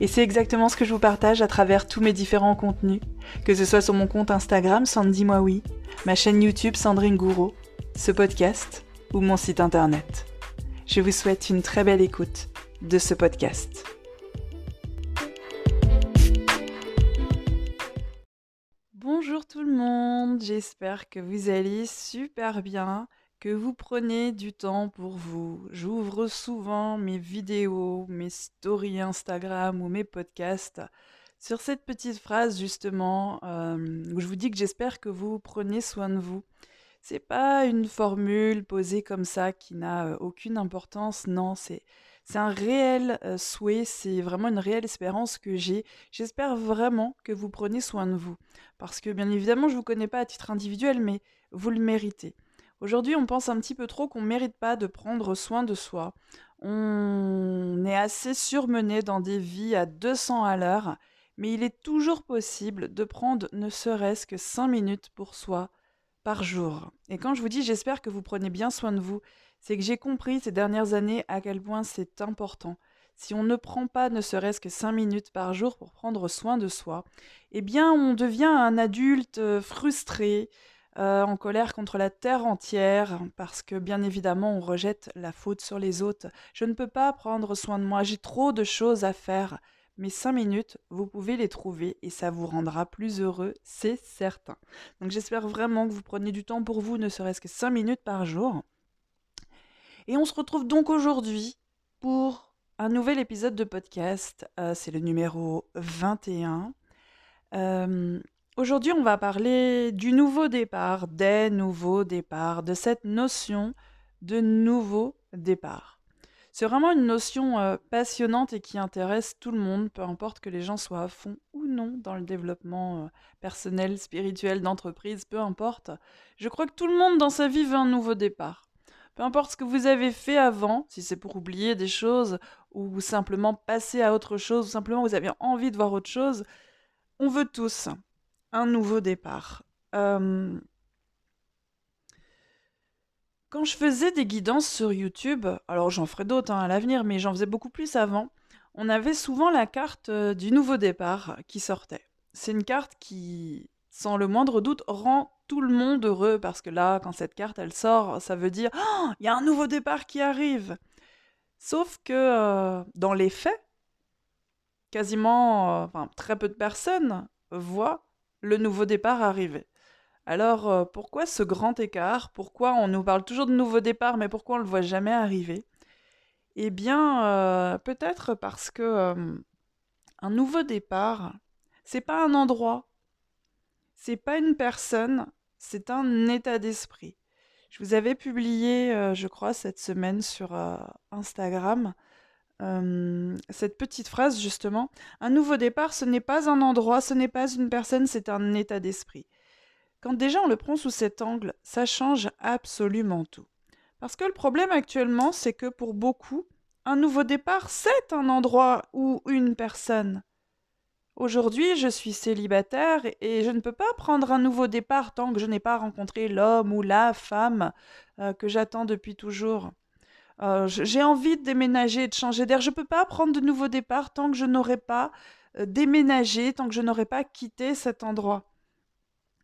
Et c'est exactement ce que je vous partage à travers tous mes différents contenus, que ce soit sur mon compte Instagram Sandy Moi ma chaîne YouTube Sandrine Gouraud, ce podcast ou mon site internet. Je vous souhaite une très belle écoute de ce podcast. Bonjour tout le monde, j'espère que vous allez super bien que vous prenez du temps pour vous. J'ouvre souvent mes vidéos, mes stories Instagram ou mes podcasts sur cette petite phrase justement euh, où je vous dis que j'espère que vous prenez soin de vous. C'est pas une formule posée comme ça qui n'a euh, aucune importance, non, c'est c'est un réel euh, souhait, c'est vraiment une réelle espérance que j'ai. J'espère vraiment que vous prenez soin de vous. Parce que bien évidemment, je ne vous connais pas à titre individuel, mais vous le méritez. Aujourd'hui, on pense un petit peu trop qu'on ne mérite pas de prendre soin de soi. On est assez surmené dans des vies à 200 à l'heure, mais il est toujours possible de prendre ne serait-ce que 5 minutes pour soi par jour. Et quand je vous dis j'espère que vous prenez bien soin de vous, c'est que j'ai compris ces dernières années à quel point c'est important. Si on ne prend pas ne serait-ce que 5 minutes par jour pour prendre soin de soi, eh bien on devient un adulte euh, frustré, euh, en colère contre la terre entière, parce que bien évidemment on rejette la faute sur les autres. Je ne peux pas prendre soin de moi, j'ai trop de choses à faire. Mais cinq minutes, vous pouvez les trouver et ça vous rendra plus heureux, c'est certain. Donc j'espère vraiment que vous preniez du temps pour vous, ne serait-ce que cinq minutes par jour. Et on se retrouve donc aujourd'hui pour un nouvel épisode de podcast. Euh, c'est le numéro 21. Euh, Aujourd'hui, on va parler du nouveau départ, des nouveaux départs, de cette notion de nouveau départ. C'est vraiment une notion euh, passionnante et qui intéresse tout le monde, peu importe que les gens soient à fond ou non dans le développement euh, personnel, spirituel, d'entreprise, peu importe. Je crois que tout le monde dans sa vie veut un nouveau départ. Peu importe ce que vous avez fait avant, si c'est pour oublier des choses ou simplement passer à autre chose, ou simplement vous avez envie de voir autre chose, on veut tous un nouveau départ. Euh, quand je faisais des guidances sur YouTube, alors j'en ferai d'autres hein, à l'avenir, mais j'en faisais beaucoup plus avant, on avait souvent la carte euh, du nouveau départ qui sortait. C'est une carte qui, sans le moindre doute, rend tout le monde heureux parce que là, quand cette carte elle sort, ça veut dire oh, il y a un nouveau départ qui arrive. Sauf que euh, dans les faits, quasiment, très peu de personnes voient le nouveau départ arrivait. Alors euh, pourquoi ce grand écart? Pourquoi on nous parle toujours de nouveau départ, mais pourquoi on ne le voit jamais arriver? Eh bien, euh, peut-être parce que euh, un nouveau départ, c'est pas un endroit, c'est pas une personne, c'est un état d'esprit. Je vous avais publié, je crois, cette semaine sur Instagram cette petite phrase justement. Un nouveau départ, ce n'est pas un endroit, ce n'est pas une personne, c'est un état d'esprit. Quand déjà on le prend sous cet angle, ça change absolument tout. Parce que le problème actuellement, c'est que pour beaucoup, un nouveau départ, c'est un endroit ou une personne. Aujourd'hui, je suis célibataire et je ne peux pas prendre un nouveau départ tant que je n'ai pas rencontré l'homme ou la femme euh, que j'attends depuis toujours. Euh, j'ai envie de déménager, de changer d'air. Je ne peux pas prendre de nouveau départ tant que je n'aurai pas euh, déménagé, tant que je n'aurai pas quitté cet endroit.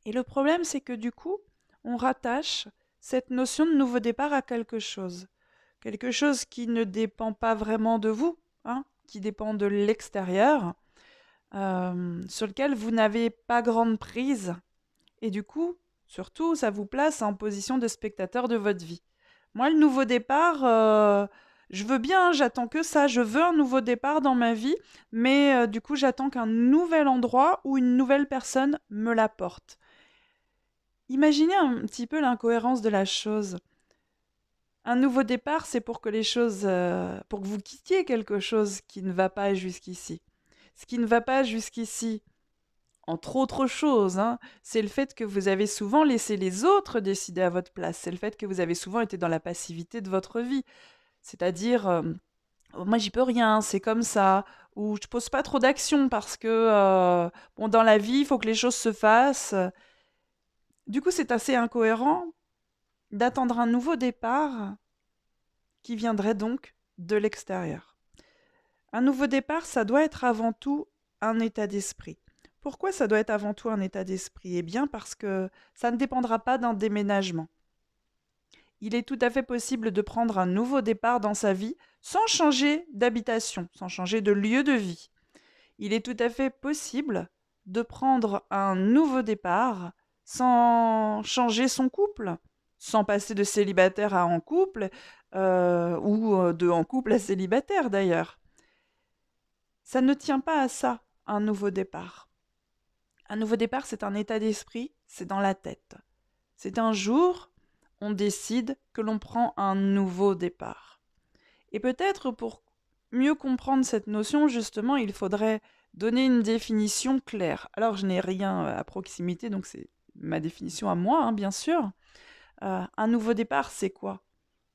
Et le problème, c'est que du coup, on rattache cette notion de nouveau départ à quelque chose. Quelque chose qui ne dépend pas vraiment de vous, hein, qui dépend de l'extérieur, euh, sur lequel vous n'avez pas grande prise. Et du coup, Surtout, ça vous place en position de spectateur de votre vie. Moi, le nouveau départ, euh, je veux bien, j'attends que ça. Je veux un nouveau départ dans ma vie, mais euh, du coup, j'attends qu'un nouvel endroit ou une nouvelle personne me l'apporte. Imaginez un petit peu l'incohérence de la chose. Un nouveau départ, c'est pour que les choses, euh, pour que vous quittiez quelque chose qui ne va pas jusqu'ici. Ce qui ne va pas jusqu'ici, entre autres choses, hein, c'est le fait que vous avez souvent laissé les autres décider à votre place. C'est le fait que vous avez souvent été dans la passivité de votre vie. C'est-à-dire, euh, oh, moi j'y peux rien, c'est comme ça. Ou je pose pas trop d'action parce que euh, bon, dans la vie, il faut que les choses se fassent. Du coup, c'est assez incohérent d'attendre un nouveau départ qui viendrait donc de l'extérieur. Un nouveau départ, ça doit être avant tout un état d'esprit. Pourquoi ça doit être avant tout un état d'esprit? Eh bien parce que ça ne dépendra pas d'un déménagement. Il est tout à fait possible de prendre un nouveau départ dans sa vie sans changer d'habitation, sans changer de lieu de vie. Il est tout à fait possible de prendre un nouveau départ sans changer son couple, sans passer de célibataire à en couple, euh, ou euh, de en couple à célibataire d'ailleurs. Ça ne tient pas à ça, un nouveau départ. Un nouveau départ, c'est un état d'esprit, c'est dans la tête. C'est un jour, on décide que l'on prend un nouveau départ. Et peut-être pour mieux comprendre cette notion, justement, il faudrait donner une définition claire. Alors, je n'ai rien à proximité, donc c'est ma définition à moi, hein, bien sûr. Euh, un nouveau départ, c'est quoi?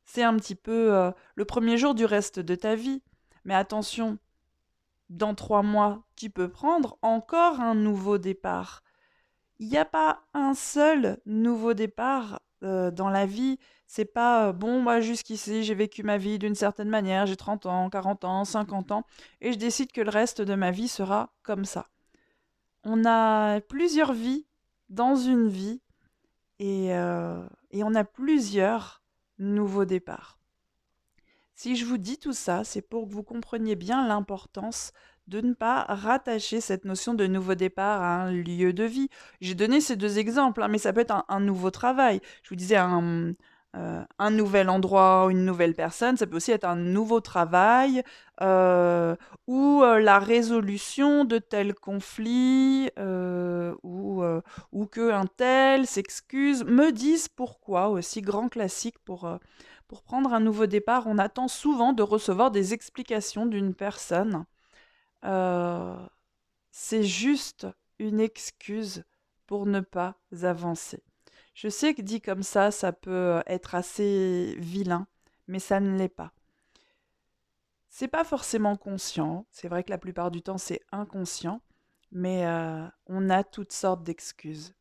C'est un petit peu euh, le premier jour du reste de ta vie. Mais attention, dans trois mois, tu peux prendre encore un nouveau départ. Il n'y a pas un seul nouveau départ euh, dans la vie. C'est pas bon, moi jusqu'ici j'ai vécu ma vie d'une certaine manière, j'ai 30 ans, 40 ans, 50 ans, et je décide que le reste de ma vie sera comme ça. On a plusieurs vies dans une vie et, et on a plusieurs nouveaux départs. Si je vous dis tout ça, c'est pour que vous compreniez bien l'importance de ne pas rattacher cette notion de nouveau départ à un lieu de vie. J'ai donné ces deux exemples, hein, mais ça peut être un, nouveau travail. Je vous disais un, euh, un nouvel endroit, une nouvelle personne, ça peut aussi être un nouveau travail euh, ou euh, la résolution de tel conflit ou, ou que un tel s'excuse, me disent pourquoi aussi, grand classique pour, pour prendre un nouveau départ, on attend souvent de recevoir des explications d'une personne. C'est juste une excuse pour ne pas avancer. Je sais que dit comme ça, ça peut être assez vilain, mais ça ne l'est pas. C'est pas forcément conscient, c'est vrai que la plupart du temps c'est inconscient, mais euh, on a toutes sortes d'excuses.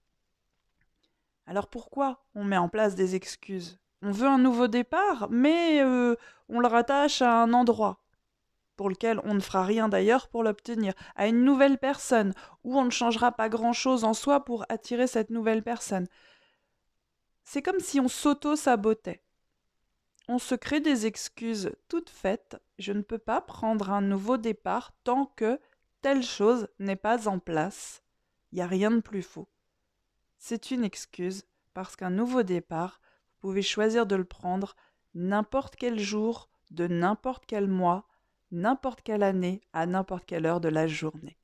Alors pourquoi on met en place des excuses? On veut un nouveau départ, mais euh, on le rattache à un endroit pour lequel on ne fera rien d'ailleurs pour l'obtenir, à une nouvelle personne, où on ne changera pas grand-chose en soi pour attirer cette nouvelle personne. C'est comme si on s'auto-sabotait. On se crée des excuses toutes faites. Je ne peux pas prendre un nouveau départ tant que telle chose n'est pas en place. Il n'y a rien de plus faux. C'est une excuse parce qu'un nouveau départ, pouvez choisir de le prendre n'importe quel jour, de n'importe quel mois, n'importe quelle année, à n'importe quelle heure de la journée.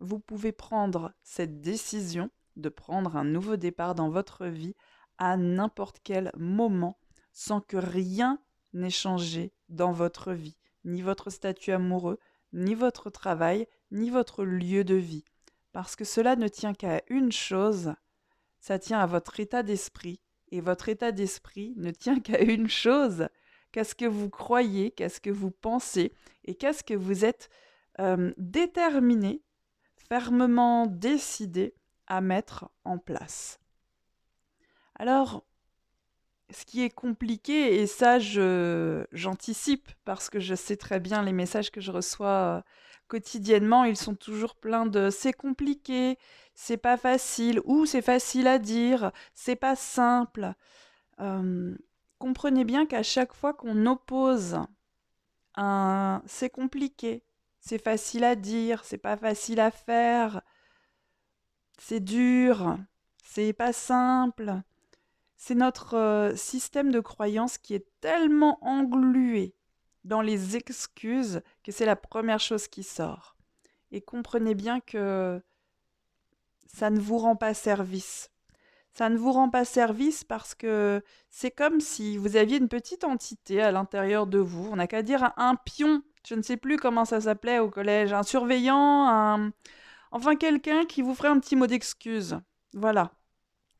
Vous pouvez prendre cette décision de prendre un nouveau départ dans votre vie à n'importe quel moment sans que rien n'ait changé dans votre vie, ni votre statut amoureux, ni votre travail, ni votre lieu de vie. Parce que cela ne tient qu'à une chose, ça tient à votre état d'esprit, et votre état d'esprit ne tient qu'à une chose, qu'à ce que vous croyez, qu'à ce que vous pensez, et qu'à ce que vous êtes déterminé, fermement décidé à mettre en place. Alors, ce qui est compliqué, et ça j'anticipe parce que je sais très bien les messages que je reçois quotidiennement, ils sont toujours pleins de c'est compliqué, c'est pas facile, ou c'est facile à dire, c'est pas simple. comprenez bien qu'à chaque fois qu'on oppose un c'est compliqué, c'est facile à dire, c'est pas facile à faire, c'est dur, c'est pas simple. C'est notre euh, système de croyance qui est tellement englué dans les excuses que c'est la première chose qui sort. Et comprenez bien que ça ne vous rend pas service. Ça ne vous rend pas service parce que c'est comme si vous aviez une petite entité à l'intérieur de vous. On n'a qu'à dire un pion. Je ne sais plus comment ça s'appelait au collège. Un surveillant, un... Enfin, quelqu'un qui vous ferait un petit mot d'excuse. Voilà.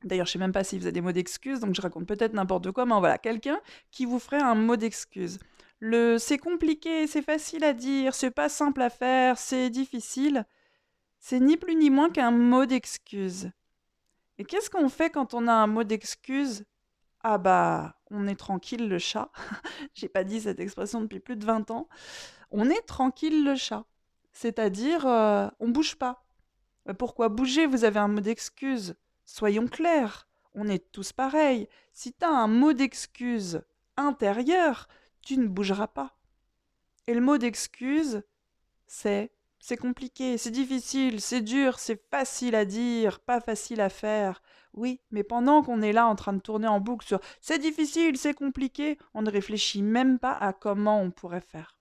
D'ailleurs, je sais même pas s'il faisait des mots d'excuse, donc je raconte peut-être n'importe quoi, mais voilà, quelqu'un qui vous ferait un mot d'excuse. Le c'est compliqué, c'est facile à dire, c'est pas simple à faire, c'est difficile, c'est ni plus ni moins qu'un mot d'excuse. Et qu'est-ce qu'on fait quand on a un mot d'excuse? Ah bah, on est tranquille le chat. J'ai pas dit cette expression depuis plus de 20 ans. On est tranquille le chat. C'est-à-dire, euh, on bouge pas. Pourquoi bouger? Vous avez un mot d'excuse. Soyons clairs, on est tous pareils. Si tu un mot d'excuse intérieur, tu ne bougeras pas. Et le mot d'excuse, c'est c'est compliqué, c'est difficile, c'est dur, c'est facile à dire, pas facile à faire. Oui, mais pendant qu'on est là en train de tourner en boucle sur c'est difficile, c'est compliqué, on ne réfléchit même pas à comment on pourrait faire.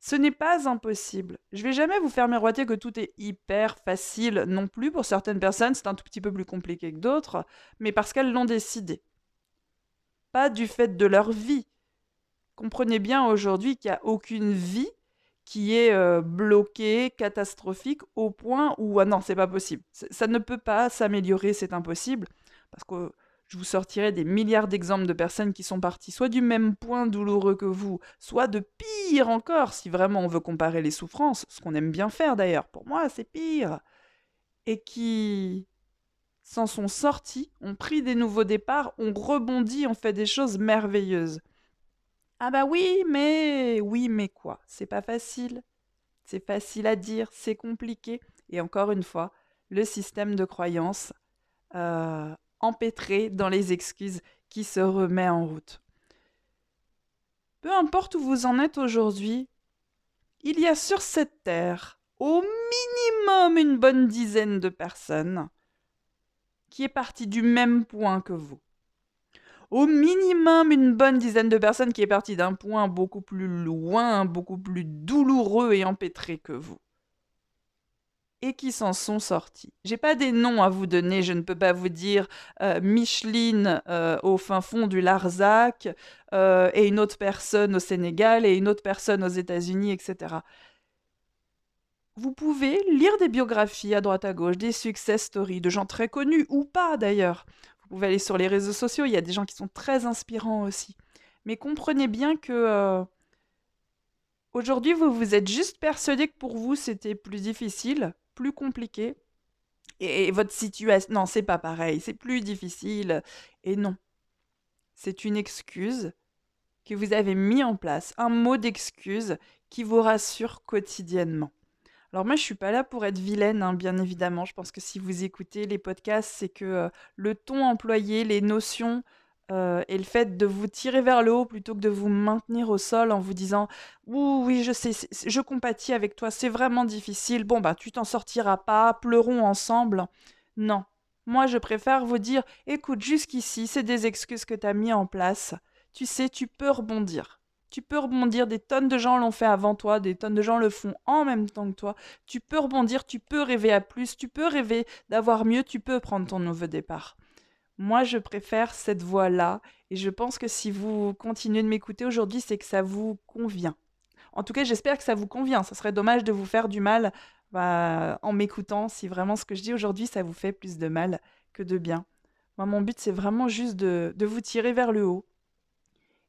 Ce n'est pas impossible. Je vais jamais vous faire miroiter que tout est hyper facile non plus. Pour certaines personnes, c'est un tout petit peu plus compliqué que d'autres, mais parce qu'elles l'ont décidé. Pas du fait de leur vie, comprenez bien aujourd'hui qu'il n'y a aucune vie qui est euh, bloquée, catastrophique, au point où ah non, c'est pas possible. Ça ne peut pas s'améliorer, c'est impossible. Parce que je vous sortirai des milliards d'exemples de personnes qui sont parties soit du même point douloureux que vous, soit de pire encore, si vraiment on veut comparer les souffrances, ce qu'on aime bien faire d'ailleurs. Pour moi, c'est pire. Et qui s'en sont sortis, ont pris des nouveaux départs, ont rebondi, ont fait des choses merveilleuses. Ah bah oui, mais oui, mais quoi? C'est pas facile. C'est facile à dire, c'est compliqué. Et encore une fois, le système de croyance euh, empêtré dans les excuses qui se remet en route. Peu importe où vous en êtes aujourd'hui, il y a sur cette terre au minimum une bonne dizaine de personnes qui est partie du même point que vous au minimum une bonne dizaine de personnes qui est partie d'un point beaucoup plus loin, beaucoup plus douloureux et empêtré que vous. Et qui s'en sont sortis. J'ai pas des noms à vous donner, je ne peux pas vous dire euh, Micheline euh, au fin fond du Larzac, euh, et une autre personne au Sénégal, et une autre personne aux États-Unis, etc. Vous pouvez lire des biographies à droite à gauche, des success stories de gens très connus ou pas d'ailleurs. Vous pouvez aller sur les réseaux sociaux, il y a des gens qui sont très inspirants aussi. Mais comprenez bien que euh, aujourd'hui, vous vous êtes juste persuadé que pour vous, c'était plus difficile, plus compliqué. Et, votre situation, non, c'est pas pareil, c'est plus difficile. Et non, c'est une excuse que vous avez mis en place, un mot d'excuse qui vous rassure quotidiennement. Alors moi, je suis pas là pour être vilaine, hein, bien évidemment. Je pense que si vous écoutez les podcasts, c'est que le ton employé, les notions et le fait de vous tirer vers le haut plutôt que de vous maintenir au sol en vous disant oui, oui, je sais, je compatis avec toi, c'est vraiment difficile. Bon bah tu t'en sortiras pas, pleurons ensemble. Non, moi je préfère vous dire écoute, jusqu'ici, c'est des excuses que tu as mis en place. Tu sais, tu peux rebondir. Tu peux rebondir, des tonnes de gens l'ont fait avant toi, des tonnes de gens le font en même temps que toi. Tu peux rebondir, tu peux rêver à plus, tu peux rêver d'avoir mieux, tu peux prendre ton nouveau départ. Moi, je préfère cette voie-là et je pense que si vous continuez de m'écouter aujourd'hui, c'est que ça vous convient. En tout cas, j'espère que ça vous convient. Ça serait dommage de vous faire du mal bah, en m'écoutant si vraiment ce que je dis aujourd'hui, ça vous fait plus de mal que de bien. Moi, mon but, c'est vraiment juste de vous tirer vers le haut,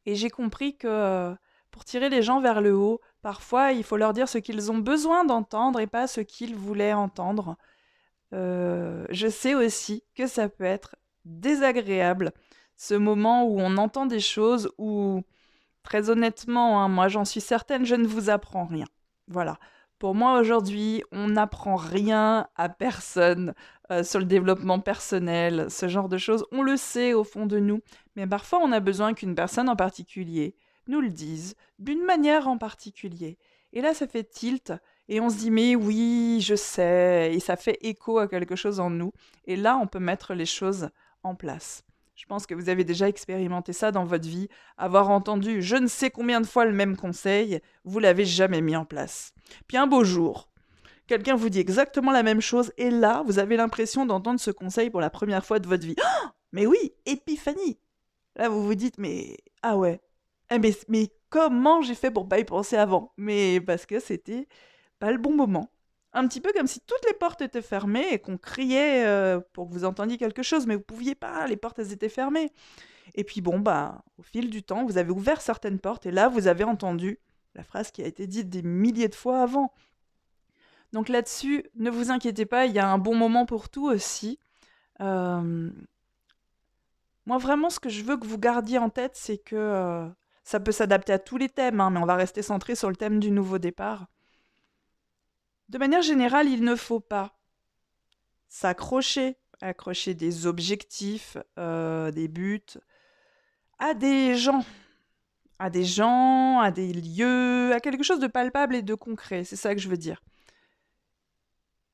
et j'ai compris que euh, pour tirer les gens vers le haut, parfois il faut leur dire ce qu'ils ont besoin d'entendre et pas ce qu'ils voulaient entendre. Euh, je sais aussi que ça peut être désagréable, ce moment où on entend des choses où, très honnêtement, hein, moi j'en suis certaine, je ne vous apprends rien. Voilà. Pour moi aujourd'hui, on n'apprend rien à personne euh, sur le développement personnel, ce genre de choses. On le sait au fond de nous, mais parfois on a besoin qu'une personne en particulier nous le dise d'une manière en particulier. Et là, ça fait tilt, Et on se dit, mais oui, je sais, et ça fait écho à quelque chose en nous. Et là, on peut mettre les choses en place. Je pense que vous avez déjà expérimenté ça dans votre vie, avoir entendu je ne sais combien de fois le même conseil, vous l'avez jamais mis en place. Puis un beau jour, quelqu'un vous dit exactement la même chose, et là, vous avez l'impression d'entendre ce conseil pour la première fois de votre vie. Oh mais oui, épiphanie Là, vous vous dites, mais ah ouais, eh, mais, mais comment j'ai fait pour pas y penser avant? Mais parce que c'était pas le bon moment. Un petit peu comme si toutes les portes étaient fermées et qu'on criait euh, pour que vous entendiez quelque chose, mais vous pouviez pas, les portes étaient fermées. Et puis bon, bah, au fil du temps, vous avez ouvert certaines portes et là, vous avez entendu la phrase qui a été dite des milliers de fois avant. Donc là-dessus, ne vous inquiétez pas, il y a un bon moment pour tout aussi. Euh, moi, vraiment, ce que je veux que vous gardiez en tête, c'est que euh, ça peut s'adapter à tous les thèmes, hein, mais on va rester centré sur le thème du nouveau départ. De manière générale, il ne faut pas s'accrocher, accrocher des objectifs, euh, des buts, à des gens, à des gens, à des lieux, à quelque chose de palpable et de concret. C'est ça que je veux dire.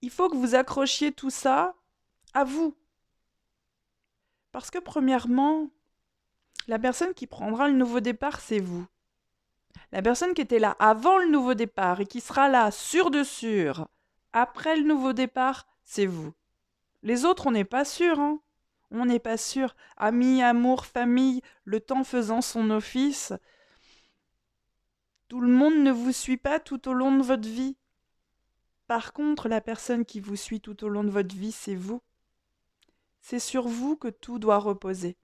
Il faut que vous accrochiez tout ça à vous, parce que premièrement, la personne qui prendra le nouveau départ, c'est vous. La personne qui était là avant le nouveau départ et qui sera là sûr de sûr après le nouveau départ, c'est vous. Les autres, on n'est pas sûr, hein. On n'est pas sûr. Amis, amour, famille, le temps faisant son office. Tout le monde ne vous suit pas tout au long de votre vie. Par contre, la personne qui vous suit tout au long de votre vie, c'est vous. C'est sur vous que tout doit reposer.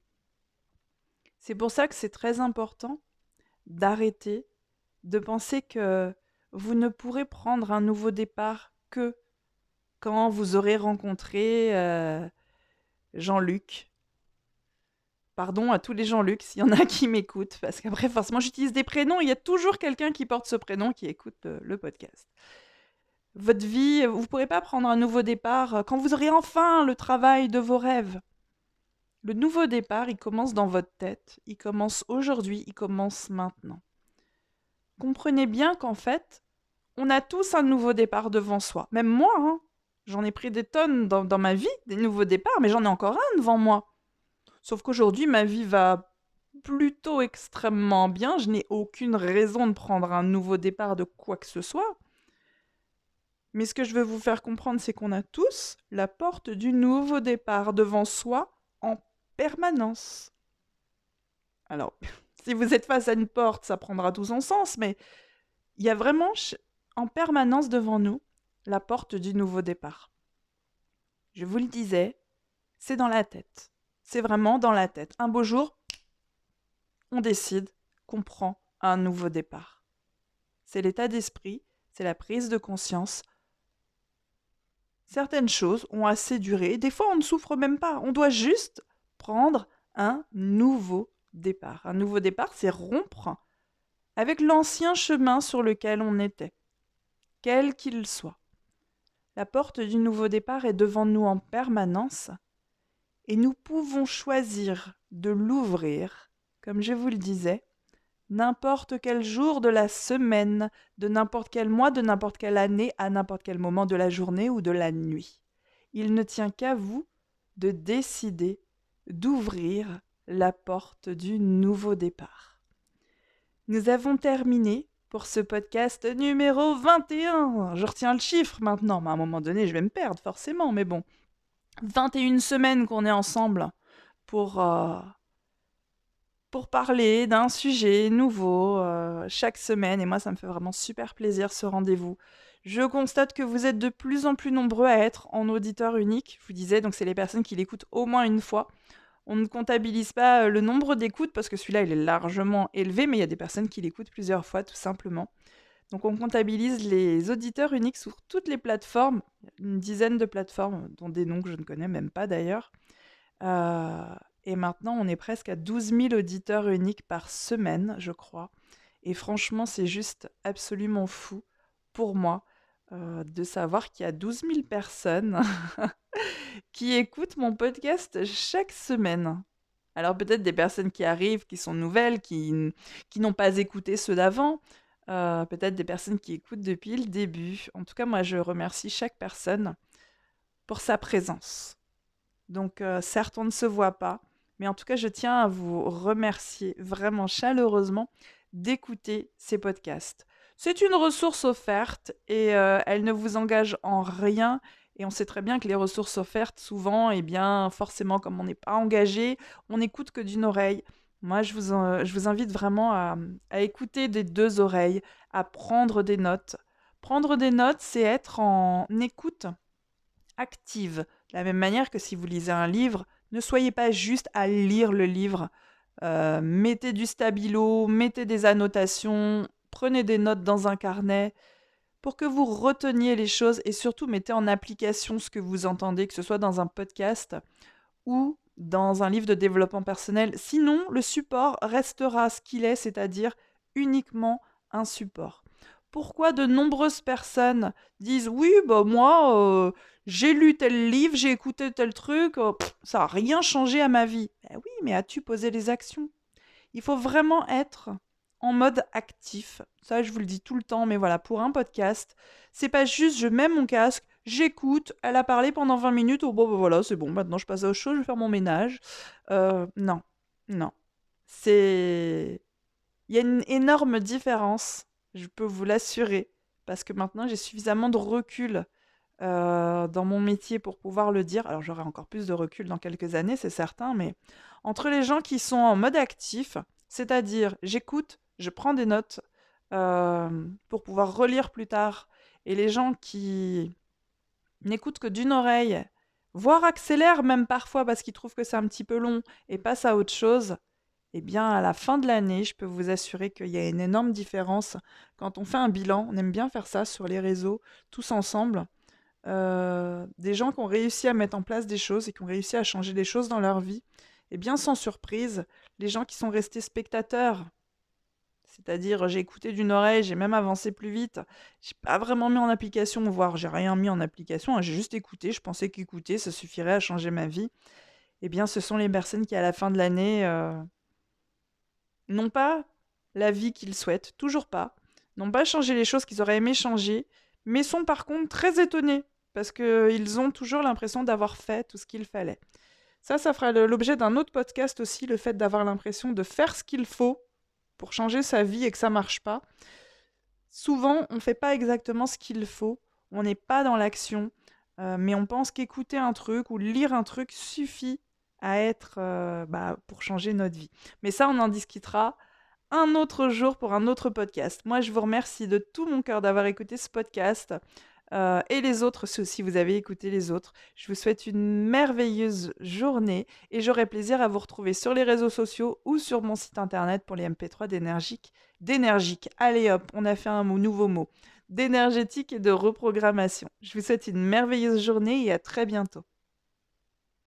C'est pour ça que c'est très important d'arrêter de penser que vous ne pourrez prendre un nouveau départ que quand vous aurez rencontré euh, Jean-Luc. Pardon à tous les Jean-Luc, s'il y en a qui m'écoutent, parce qu'après, forcément, j'utilise des prénoms, il y a toujours quelqu'un qui porte ce prénom qui écoute le podcast votre vie, vous ne pourrez pas prendre un nouveau départ euh, quand vous aurez enfin le travail de vos rêves. Le nouveau départ, il commence dans votre tête, il commence aujourd'hui, il commence maintenant. Comprenez bien qu'en fait, on a tous un nouveau départ devant soi. Même moi, hein. j'en ai pris des tonnes dans, dans ma vie, des nouveaux départs, mais j'en ai encore un devant moi. Sauf qu'aujourd'hui, ma vie va plutôt extrêmement bien, je n'ai aucune raison de prendre un nouveau départ de quoi que ce soit. Mais ce que je veux vous faire comprendre, c'est qu'on a tous la porte du nouveau départ devant soi en permanence. Alors, si vous êtes face à une porte, ça prendra tout son sens, mais il y a vraiment en permanence devant nous la porte du nouveau départ. Je vous le disais, c'est dans la tête. C'est vraiment dans la tête. Un beau jour, on décide qu'on prend un nouveau départ. C'est l'état d'esprit, c'est la prise de conscience Certaines choses ont assez duré, des fois on ne souffre même pas, on doit juste prendre un nouveau départ. Un nouveau départ, c'est rompre avec l'ancien chemin sur lequel on était, quel qu'il soit. La porte du nouveau départ est devant nous en permanence et nous pouvons choisir de l'ouvrir, comme je vous le disais, n'importe quel jour de la semaine, de n'importe quel mois, de n'importe quelle année, à n'importe quel moment de la journée ou de la nuit. Il ne tient qu'à vous de décider d'ouvrir la porte du nouveau départ. Nous avons terminé pour ce podcast numéro 21. Je retiens le chiffre maintenant, mais à un moment donné, je vais me perdre forcément, mais bon. 21 semaines qu'on est ensemble pour euh, pour parler d'un sujet nouveau euh, chaque semaine. Et moi, ça me fait vraiment super plaisir ce rendez-vous. Je constate que vous êtes de plus en plus nombreux à être en auditeur unique. Je vous disais, donc c'est les personnes qui l'écoutent au moins une fois. On ne comptabilise pas euh, le nombre d'écoutes parce que celui-là, il est largement élevé, mais il y a des personnes qui l'écoutent plusieurs fois, tout simplement. Donc on comptabilise les auditeurs uniques sur toutes les plateformes, une dizaine de plateformes, dont des noms que je ne connais même pas d'ailleurs. Euh, et maintenant, on est presque à 12 000 auditeurs uniques par semaine, je crois. Et franchement, c'est juste absolument fou pour moi euh, de savoir qu'il y a 12 000 personnes qui écoutent mon podcast chaque semaine. Alors peut-être des personnes qui arrivent, qui sont nouvelles, qui, n'ont pas écouté ceux d'avant. euh, peut-être des personnes qui écoutent depuis le début. En tout cas, moi, je remercie chaque personne pour sa présence. Donc, euh, certes, on ne se voit pas, mais en tout cas, je tiens à vous remercier vraiment chaleureusement d'écouter ces podcasts. C'est une ressource offerte et euh, elle ne vous engage en rien. Et on sait très bien que les ressources offertes, souvent, eh bien, forcément, comme on n'est pas engagé, on n'écoute que d'une oreille. Moi, je vous, invite vraiment à, écouter des deux oreilles, à prendre des notes. Prendre des notes, c'est être en écoute active. De la même manière que si vous lisez un livre, ne soyez pas juste à lire le livre. Euh, mettez du stabilo, mettez des annotations, prenez des notes dans un carnet pour que vous reteniez les choses et surtout mettez en application ce que vous entendez, que ce soit dans un podcast ou dans un livre de développement personnel. Sinon, le support restera ce qu'il est, c'est-à-dire uniquement un support. Pourquoi de nombreuses personnes disent oui, bah moi, euh, j'ai lu tel livre, j'ai écouté tel truc, euh, ça n'a rien changé à ma vie. Ben oui, mais as-tu posé les actions? Il faut vraiment être en mode actif. Ça, je vous le dis tout le temps, mais voilà, pour un podcast, c'est pas juste je mets mon casque, j'écoute, elle a parlé pendant 20 minutes, oh bon, ben voilà, c'est bon, maintenant je passe à autre chose, je vais faire mon ménage. Euh, non, non. C'est. Il y a une énorme différence, je peux vous l'assurer, parce que maintenant j'ai suffisamment de recul euh, dans mon métier pour pouvoir le dire. Alors j'aurai encore plus de recul dans quelques années, c'est certain, mais entre les gens qui sont en mode actif, c'est-à-dire j'écoute, je prends des notes euh, pour pouvoir relire plus tard, et les gens qui n'écoutent que d'une oreille, voire accélèrent même parfois parce qu'ils trouvent que c'est un petit peu long et passent à autre chose, eh bien, à la fin de l'année, je peux vous assurer qu'il y a une énorme différence. Quand on fait un bilan, on aime bien faire ça sur les réseaux, tous ensemble. Euh, des gens qui ont réussi à mettre en place des choses et qui ont réussi à changer des choses dans leur vie. Et bien sans surprise, les gens qui sont restés spectateurs, c'est-à-dire j'ai écouté d'une oreille, j'ai même avancé plus vite, j'ai pas vraiment mis en application, voire j'ai rien mis en application, hein, j'ai juste écouté, je pensais qu'écouter ça suffirait à changer ma vie. Eh bien ce sont les personnes qui à la fin de l'année euh, n'ont pas la vie qu'ils souhaitent, toujours pas, n'ont pas changé les choses qu'ils auraient aimé changer, mais sont par contre très étonnés parce qu'ils ont toujours l'impression d'avoir fait tout ce qu'il fallait. Ça, ça fera l'objet d'un autre podcast aussi, le fait d'avoir l'impression de faire ce qu'il faut pour changer sa vie et que ça marche pas. Souvent, on ne fait pas exactement ce qu'il faut, on n'est pas dans l'action, euh, mais on pense qu'écouter un truc ou lire un truc suffit à être euh, bah, pour changer notre vie. Mais ça, on en discutera un autre jour pour un autre podcast. Moi, je vous remercie de tout mon cœur d'avoir écouté ce podcast. Euh, et les autres, si vous avez écouté les autres. Je vous souhaite une merveilleuse journée et j'aurai plaisir à vous retrouver sur les réseaux sociaux ou sur mon site internet pour les MP3 d'énergique. D'énergique. Allez hop, on a fait un nouveau mot. D'énergétique et de reprogrammation. Je vous souhaite une merveilleuse journée et à très bientôt.